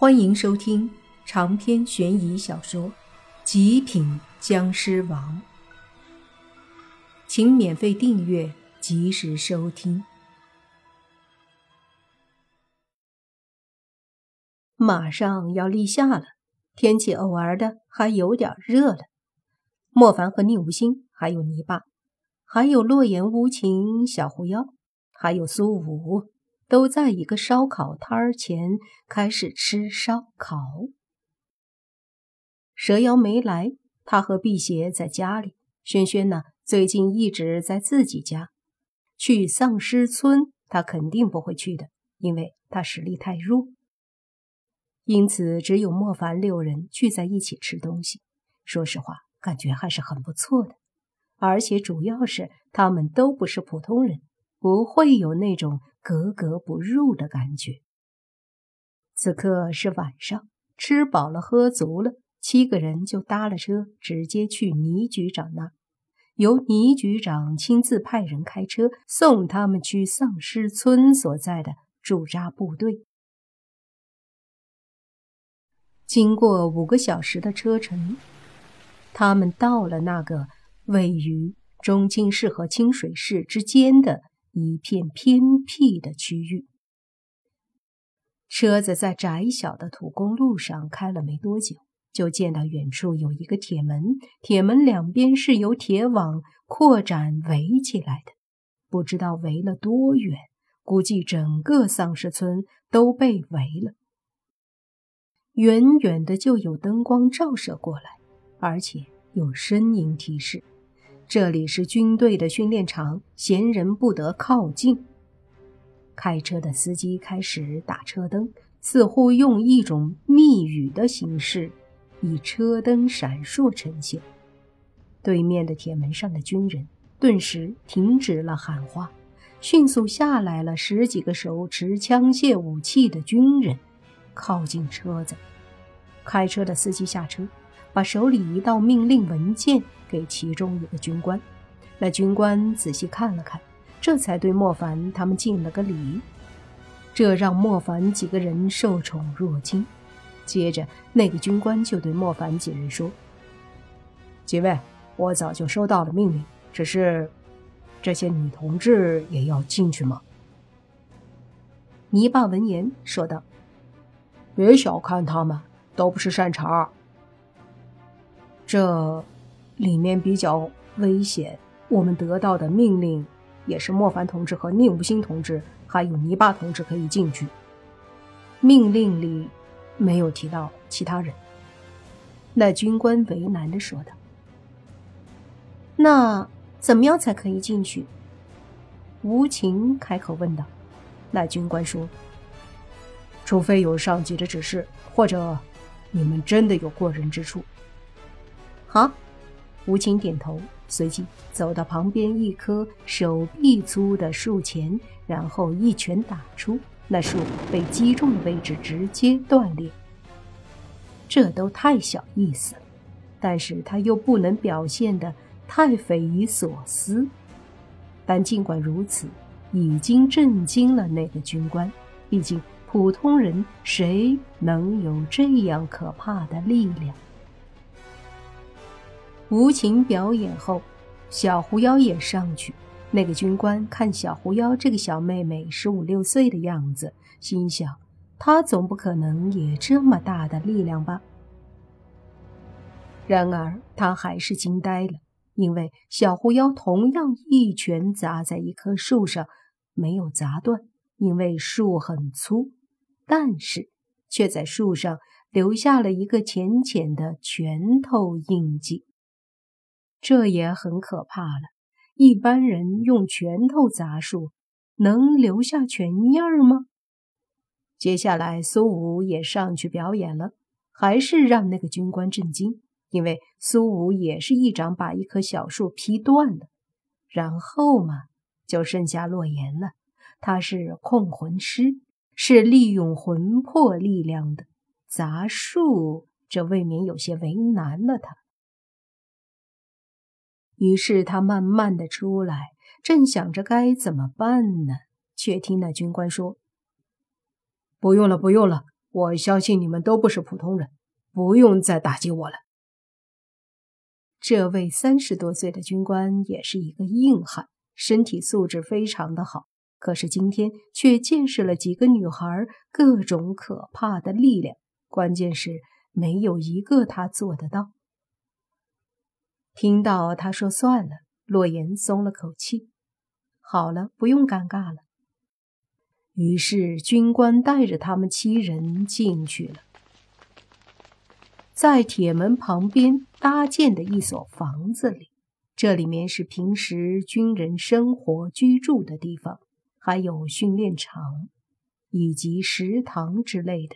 欢迎收听长篇悬疑小说《极品僵尸王》，请免费订阅，及时收听。马上要立夏了，天气偶尔的还有点热了。莫凡和宁无心，还有泥巴，还有洛言、无情、小狐妖，还有苏武。都在一个烧烤摊儿前开始吃烧烤。蛇妖没来，他和辟邪在家里。轩轩呢，最近一直在自己家。去丧尸村，他肯定不会去的，因为他实力太弱。因此，只有莫凡六人聚在一起吃东西。说实话，感觉还是很不错的。而且主要是他们都不是普通人。不会有那种格格不入的感觉。此刻是晚上，吃饱了喝足了，七个人就搭了车，直接去倪局长那，由倪局长亲自派人开车送他们去丧尸村所在的驻扎部队。经过五个小时的车程，他们到了那个位于中京市和清水市之间的。一片偏僻的区域，车子在窄小的土公路上开了没多久，就见到远处有一个铁门，铁门两边是由铁网扩展围起来的，不知道围了多远，估计整个丧尸村都被围了。远远的就有灯光照射过来，而且有声音提示。这里是军队的训练场，闲人不得靠近。开车的司机开始打车灯，似乎用一种密语的形式，以车灯闪烁呈现。对面的铁门上的军人顿时停止了喊话，迅速下来了十几个手持枪械武器的军人，靠近车子。开车的司机下车。把手里一道命令文件给其中一个军官，那军官仔细看了看，这才对莫凡他们敬了个礼。这让莫凡几个人受宠若惊。接着，那个军官就对莫凡几人说：“几位，我早就收到了命令，只是这些女同志也要进去吗？”泥巴闻言说道：“别小看他们，都不是善茬。”这里面比较危险。我们得到的命令也是莫凡同志和宁无心同志还有泥巴同志可以进去。命令里没有提到其他人。那军官为难的说道：“那怎么样才可以进去？”无情开口问道。那军官说：“除非有上级的指示，或者你们真的有过人之处。”好，吴情点头，随即走到旁边一棵手臂粗的树前，然后一拳打出，那树被击中的位置直接断裂。这都太小意思了，但是他又不能表现的太匪夷所思。但尽管如此，已经震惊了那个军官。毕竟普通人谁能有这样可怕的力量？无情表演后，小狐妖也上去。那个军官看小狐妖这个小妹妹十五六岁的样子，心想：她总不可能也这么大的力量吧？然而他还是惊呆了，因为小狐妖同样一拳砸在一棵树上，没有砸断，因为树很粗，但是却在树上留下了一个浅浅的拳头印记。这也很可怕了。一般人用拳头砸树，能留下拳印儿吗？接下来，苏武也上去表演了，还是让那个军官震惊，因为苏武也是一掌把一棵小树劈断了。然后嘛，就剩下洛言了。他是控魂师，是利用魂魄力量的，砸树这未免有些为难了他。于是他慢慢的出来，正想着该怎么办呢，却听那军官说：“不用了，不用了，我相信你们都不是普通人，不用再打击我了。这位三十多岁的军官也是一个硬汉，身体素质非常的好。可是今天却见识了几个女孩各种可怕的力量，关键是没有一个他做得到。听到他说算了，洛言松了口气。好了，不用尴尬了。于是军官带着他们七人进去了，在铁门旁边搭建的一所房子里，这里面是平时军人生活居住的地方，还有训练场以及食堂之类的。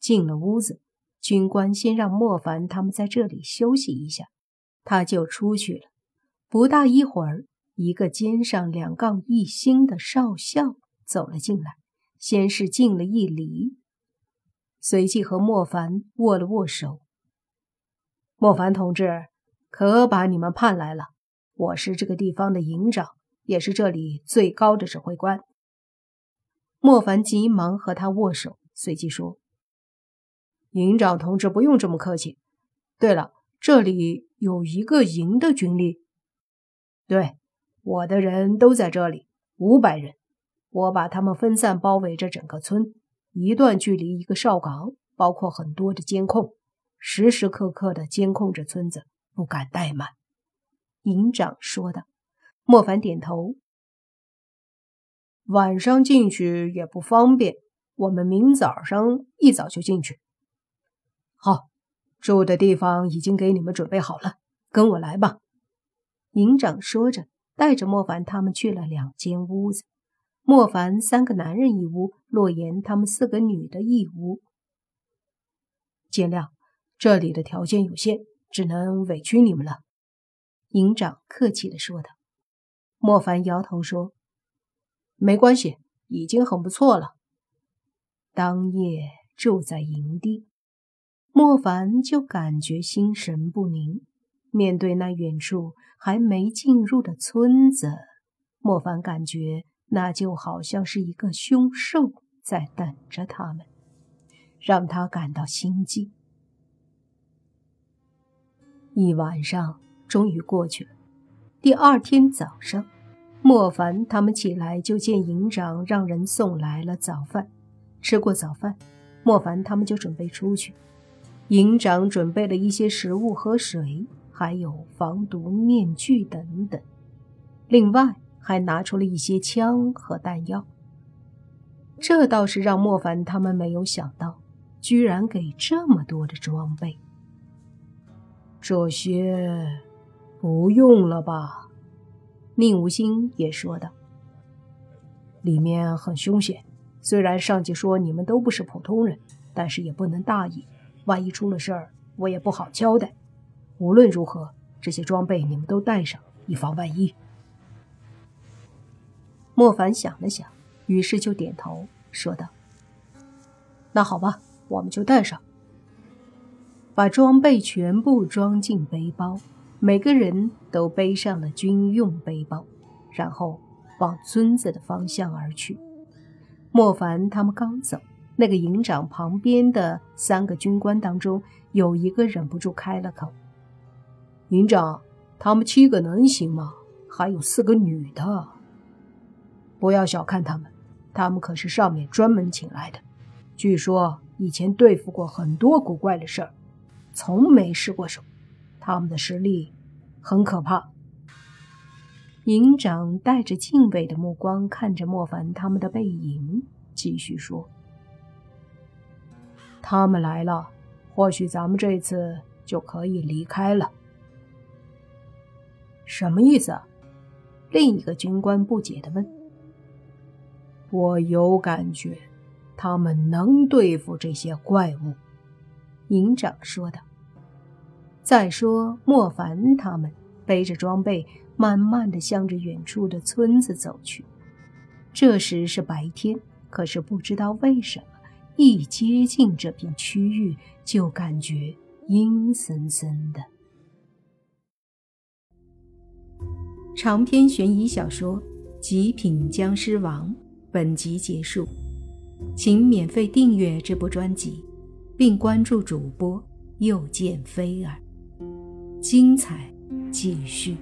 进了屋子，军官先让莫凡他们在这里休息一下，他就出去了。不大一会儿，一个肩上两杠一星的少校。走了进来，先是敬了一礼，随即和莫凡握了握手。莫凡同志，可把你们盼来了。我是这个地方的营长，也是这里最高的指挥官。莫凡急忙和他握手，随即说：“营长同志不用这么客气。对了，这里有一个营的军力。对，我的人都在这里，五百人。”我把他们分散包围着整个村，一段距离一个哨岗，包括很多的监控，时时刻刻的监控着村子，不敢怠慢。营长说道。莫凡点头。晚上进去也不方便，我们明早上一早就进去。好，住的地方已经给你们准备好了，跟我来吧。营长说着，带着莫凡他们去了两间屋子。莫凡三个男人一屋，洛言他们四个女的一屋。见谅，这里的条件有限，只能委屈你们了。”营长客气的说道。莫凡摇头说：“没关系，已经很不错了。”当夜住在营地，莫凡就感觉心神不宁。面对那远处还没进入的村子，莫凡感觉。那就好像是一个凶兽在等着他们，让他感到心悸。一晚上终于过去了。第二天早上，莫凡他们起来就见营长让人送来了早饭。吃过早饭，莫凡他们就准备出去。营长准备了一些食物和水，还有防毒面具等等。另外。还拿出了一些枪和弹药，这倒是让莫凡他们没有想到，居然给这么多的装备。这些不用了吧？宁无心也说道：“里面很凶险，虽然上级说你们都不是普通人，但是也不能大意，万一出了事儿，我也不好交代。无论如何，这些装备你们都带上，以防万一。”莫凡想了想，于是就点头说道：“那好吧，我们就带上，把装备全部装进背包，每个人都背上了军用背包，然后往村子的方向而去。”莫凡他们刚走，那个营长旁边的三个军官当中，有一个忍不住开了口：“营长，他们七个能行吗？还有四个女的。”不要小看他们，他们可是上面专门请来的。据说以前对付过很多古怪的事儿，从没失过手。他们的实力很可怕。营长带着敬畏的目光看着莫凡他们的背影，继续说：“他们来了，或许咱们这次就可以离开了。”什么意思？另一个军官不解的问。我有感觉，他们能对付这些怪物。”营长说道。再说，莫凡他们背着装备，慢慢的向着远处的村子走去。这时是白天，可是不知道为什么，一接近这片区域，就感觉阴森森的。长篇悬疑小说《极品僵尸王》。本集结束。请免费订阅这部专辑，并关注主播又见菲儿，精彩继续。